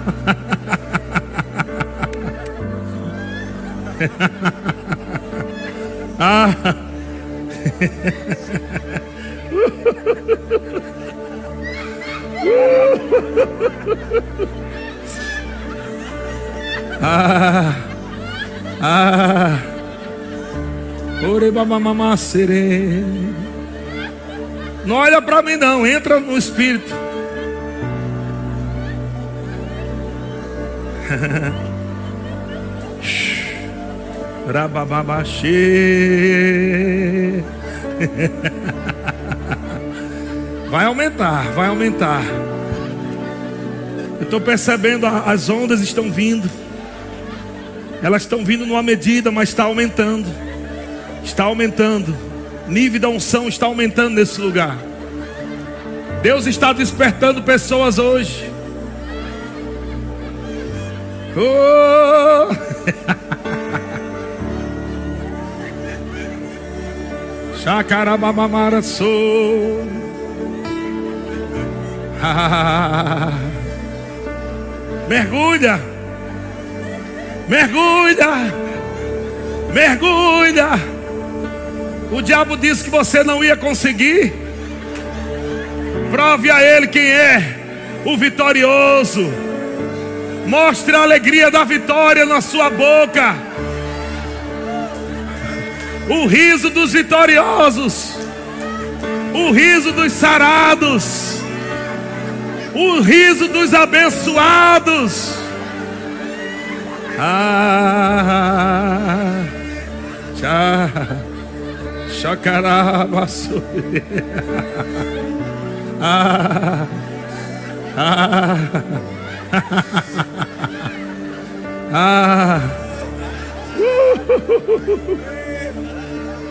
[laughs] Ah. Ah. Ah. Não olha para mim não, entra no espírito. [laughs] Rabababaxê. [laughs] Vai aumentar, vai aumentar. Eu estou percebendo, as ondas estão vindo. Elas estão vindo numa medida, mas está aumentando. Está aumentando. Nível da unção está aumentando nesse lugar. Deus está despertando pessoas hoje. Oh! [laughs] Chacarabamamara sou. [laughs] mergulha, mergulha, mergulha. O diabo disse que você não ia conseguir. Prove a ele quem é o vitorioso. Mostre a alegria da vitória na sua boca. o riso dos vitoriosos, o riso dos sarados, o riso dos abençoados. Ah, chacarabaçu. Ah, ah, ah.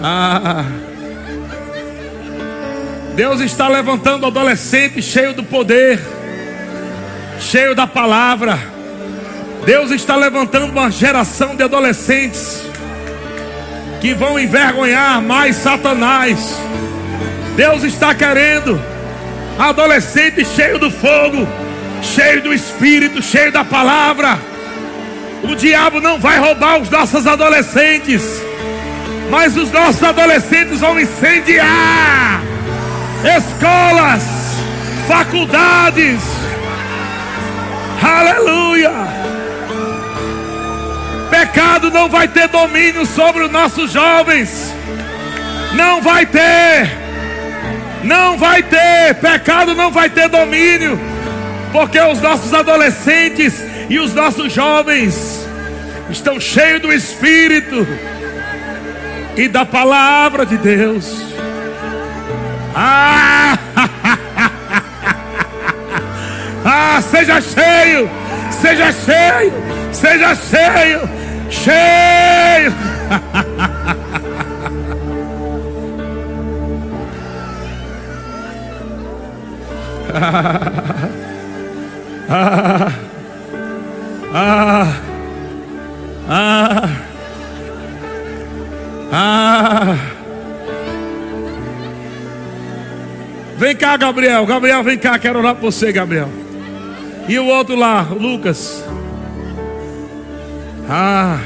Ah. Deus está levantando adolescente cheio do poder, cheio da palavra. Deus está levantando uma geração de adolescentes que vão envergonhar mais Satanás. Deus está querendo adolescente cheio do fogo, cheio do espírito, cheio da palavra. O diabo não vai roubar os nossos adolescentes, mas os nossos adolescentes vão incendiar escolas, faculdades. Aleluia! Pecado não vai ter domínio sobre os nossos jovens. Não vai ter. Não vai ter. Pecado não vai ter domínio. Porque os nossos adolescentes e os nossos jovens estão cheios do Espírito e da palavra de Deus. Ah! Ah, seja cheio, seja cheio, seja cheio, cheio. [laughs] ah, ah. Ah, ah. Vem cá, Gabriel. Gabriel, vem cá. Quero orar por você, Gabriel. E o outro lá, Lucas. Ah,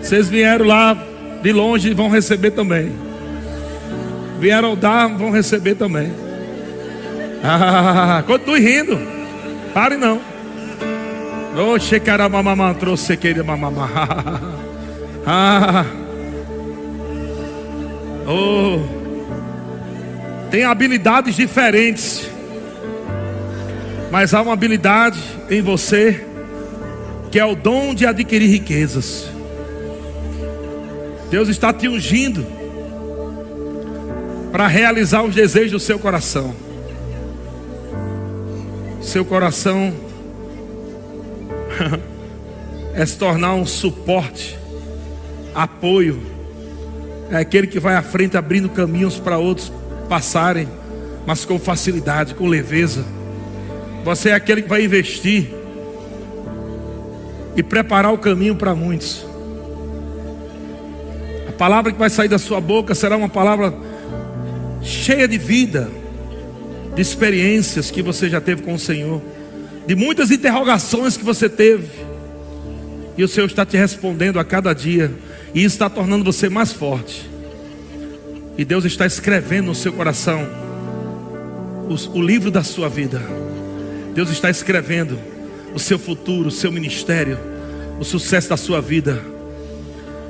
vocês vieram lá de longe e vão receber também. Vieram dar, vão receber também. Ah, continue rindo. Pare não. Oh, xecaramamamã, trouxe queira mamamá. [laughs] Ah. Oh. Tem habilidades diferentes. Mas há uma habilidade em você que é o dom de adquirir riquezas. Deus está te ungindo para realizar os desejos do seu coração. Seu coração [laughs] é se tornar um suporte, apoio, é aquele que vai à frente abrindo caminhos para outros passarem, mas com facilidade, com leveza. Você é aquele que vai investir e preparar o caminho para muitos. A palavra que vai sair da sua boca será uma palavra cheia de vida, de experiências que você já teve com o Senhor de muitas interrogações que você teve, e o Senhor está te respondendo a cada dia, e isso está tornando você mais forte. E Deus está escrevendo no seu coração o, o livro da sua vida. Deus está escrevendo o seu futuro, o seu ministério, o sucesso da sua vida.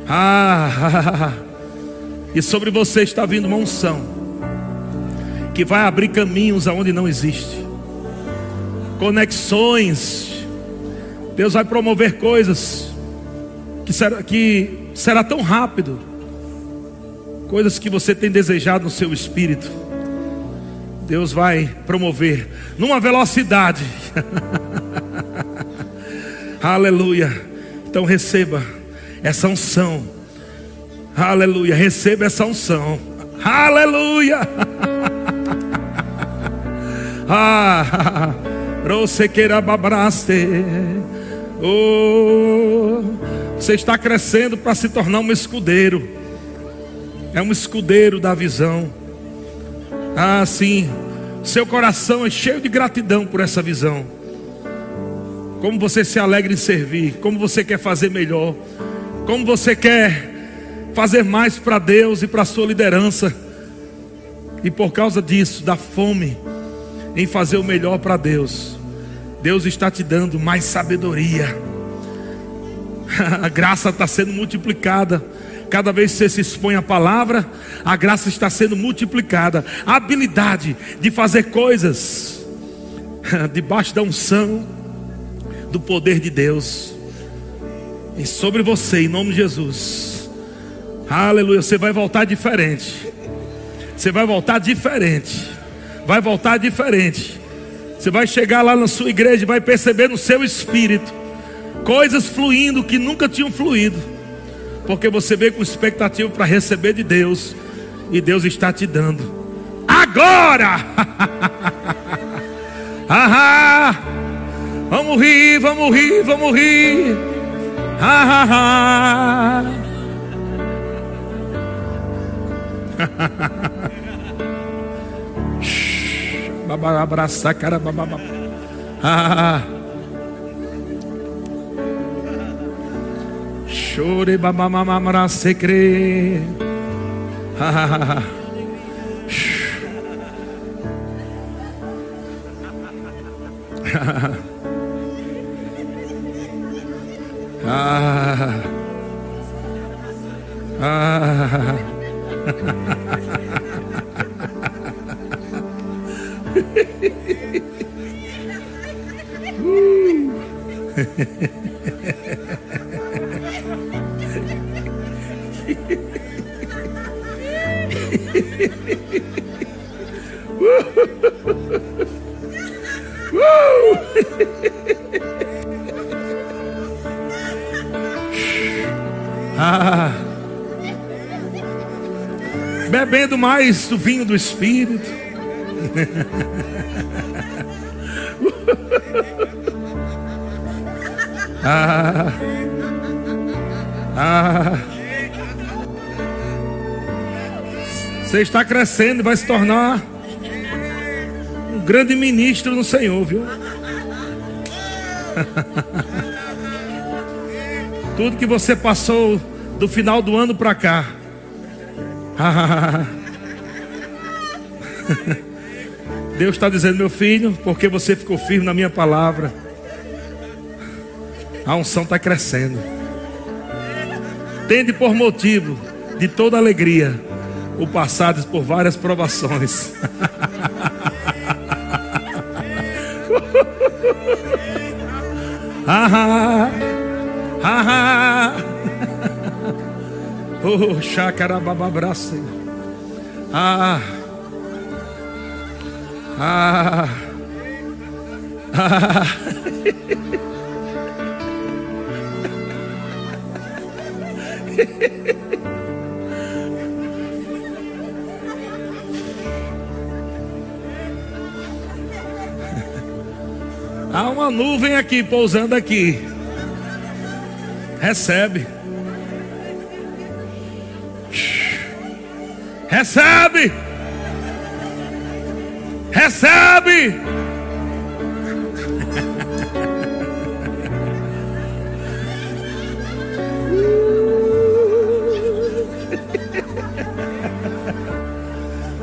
Ah, [laughs] e sobre você está vindo uma unção que vai abrir caminhos aonde não existe conexões. Deus vai promover coisas que será, que será tão rápido, coisas que você tem desejado no seu espírito. Deus vai promover numa velocidade. [laughs] Aleluia. Então receba essa unção. Aleluia. Receba essa unção. Aleluia. [laughs] ah, [laughs] Oh, você está crescendo para se tornar um escudeiro. É um escudeiro da visão. Ah, sim. Seu coração é cheio de gratidão por essa visão. Como você se alegra em servir, como você quer fazer melhor, como você quer fazer mais para Deus e para a sua liderança. E por causa disso, da fome, em fazer o melhor para Deus. Deus está te dando mais sabedoria. [laughs] A graça está sendo multiplicada Cada vez que você se expõe à palavra, a graça está sendo multiplicada. A habilidade de fazer coisas [laughs] debaixo da unção do poder de Deus. E sobre você, em nome de Jesus. Aleluia. Você vai voltar diferente. Você vai voltar diferente. Vai voltar diferente. Você vai chegar lá na sua igreja e vai perceber no seu espírito coisas fluindo que nunca tinham fluído. Porque você veio com expectativa para receber de Deus e Deus está te dando. Agora! [laughs] Ahá! Vamos rir, vamos rir, vamos rir. [laughs] Ahá! Abraçar cara, ah, chore, babamamara, secre, ah, ah, ah. Ah, bebendo mais do vinho do Espírito. ah, ah. Você está crescendo e vai se tornar um grande ministro no Senhor, viu? [laughs] Tudo que você passou do final do ano para cá. [laughs] Deus está dizendo, meu filho, porque você ficou firme na minha palavra, a unção está crescendo. Tende por motivo de toda alegria o passado por várias provações. ah, ah, ah. oh, xacarabababraça. Ah. Ah. Ah. Há uma nuvem aqui pousando aqui. Recebe. Recebe. Recebe! [laughs]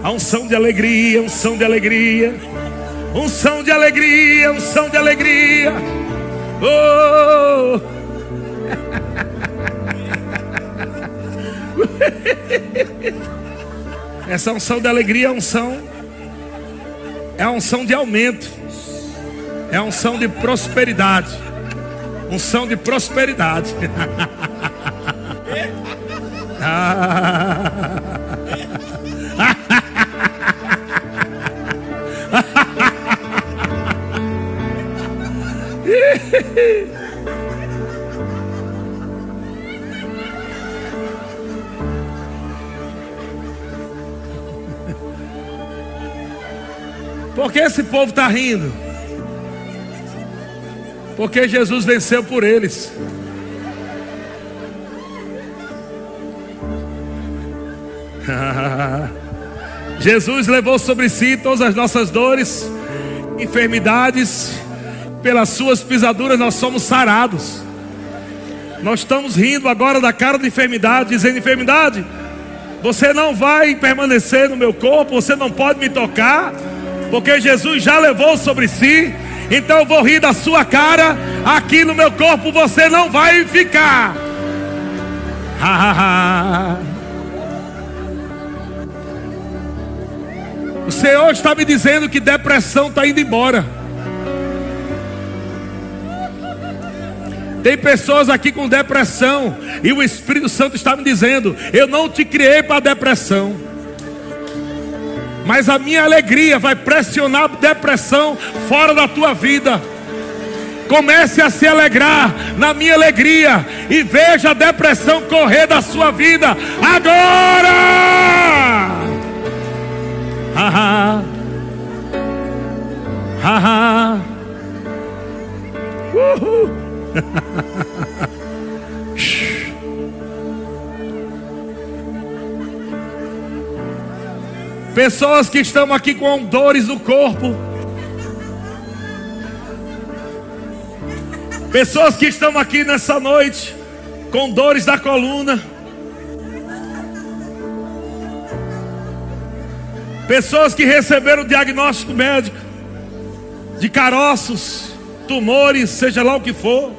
A unção de alegria, unção de alegria, unção de alegria, unção de alegria. Oh! [laughs] Essa unção de alegria é unção é unção de aumento, é unção de prosperidade, unção de prosperidade. [laughs] Por que esse povo está rindo? Porque Jesus venceu por eles. [laughs] Jesus levou sobre si todas as nossas dores, enfermidades, pelas suas pisaduras nós somos sarados. Nós estamos rindo agora da cara da enfermidade, dizendo: enfermidade, você não vai permanecer no meu corpo, você não pode me tocar porque Jesus já levou sobre si. Então eu vou rir da sua cara, aqui no meu corpo você não vai ficar. O Senhor está me dizendo que depressão está indo embora. Tem pessoas aqui com depressão e o Espírito Santo está me dizendo: Eu não te criei para depressão, mas a minha alegria vai pressionar a depressão fora da tua vida. Comece a se alegrar na minha alegria e veja a depressão correr da sua vida agora. Haha. Haha. [laughs] Uhul. [laughs] Pessoas que estão aqui com dores no corpo. Pessoas que estão aqui nessa noite com dores da coluna. Pessoas que receberam diagnóstico médico de caroços, tumores, seja lá o que for.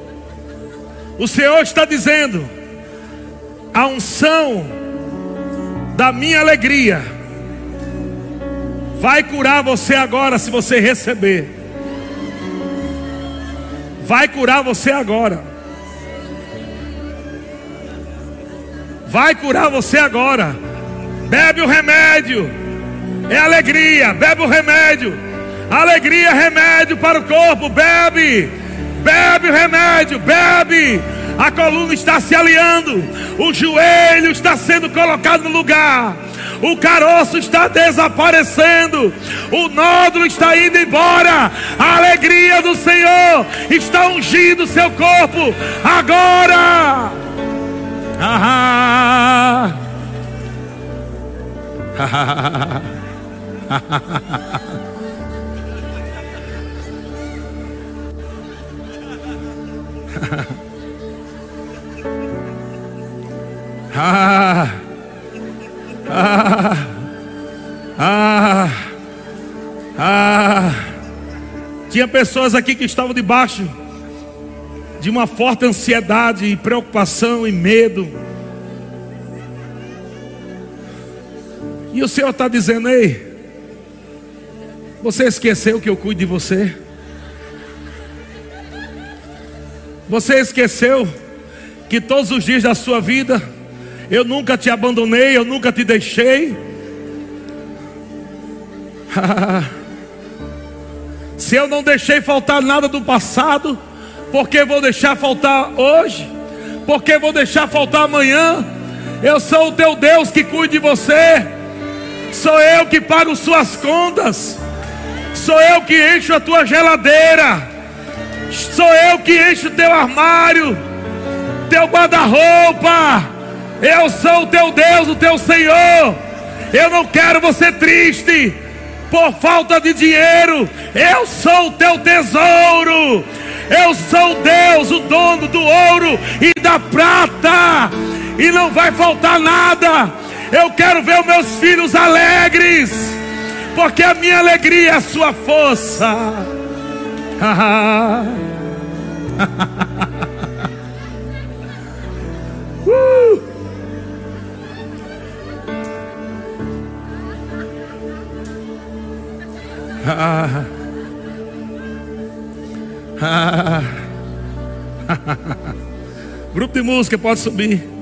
O Senhor está dizendo: a unção da minha alegria vai curar você agora se você receber. Vai curar você agora. Vai curar você agora. Bebe o remédio. É alegria. Bebe o remédio. Alegria, é remédio para o corpo. Bebe. Bebe o remédio, bebe. A coluna está se alinhando, o joelho está sendo colocado no lugar, o caroço está desaparecendo, o nódulo está indo embora, a alegria do Senhor está ungindo seu corpo agora. Ah, [laughs] ah, ah, ah, ah, ah, ah. Tinha pessoas aqui que estavam debaixo de uma forte ansiedade, e preocupação e medo. E o Senhor está dizendo: Ei, você esqueceu que eu cuido de você? Você esqueceu que todos os dias da sua vida eu nunca te abandonei, eu nunca te deixei? [laughs] Se eu não deixei faltar nada do passado, por que vou deixar faltar hoje? Por que vou deixar faltar amanhã? Eu sou o teu Deus que cuida de você. Sou eu que pago suas contas. Sou eu que encho a tua geladeira. Sou eu que encho o teu armário, teu guarda-roupa. Eu sou o teu Deus, o teu Senhor. Eu não quero você triste por falta de dinheiro. Eu sou o teu tesouro. Eu sou Deus, o dono do ouro e da prata. E não vai faltar nada. Eu quero ver os meus filhos alegres. Porque a minha alegria é a sua força. [laughs] ah. [laughs] Ah. [laughs] Grupo de música pode subir.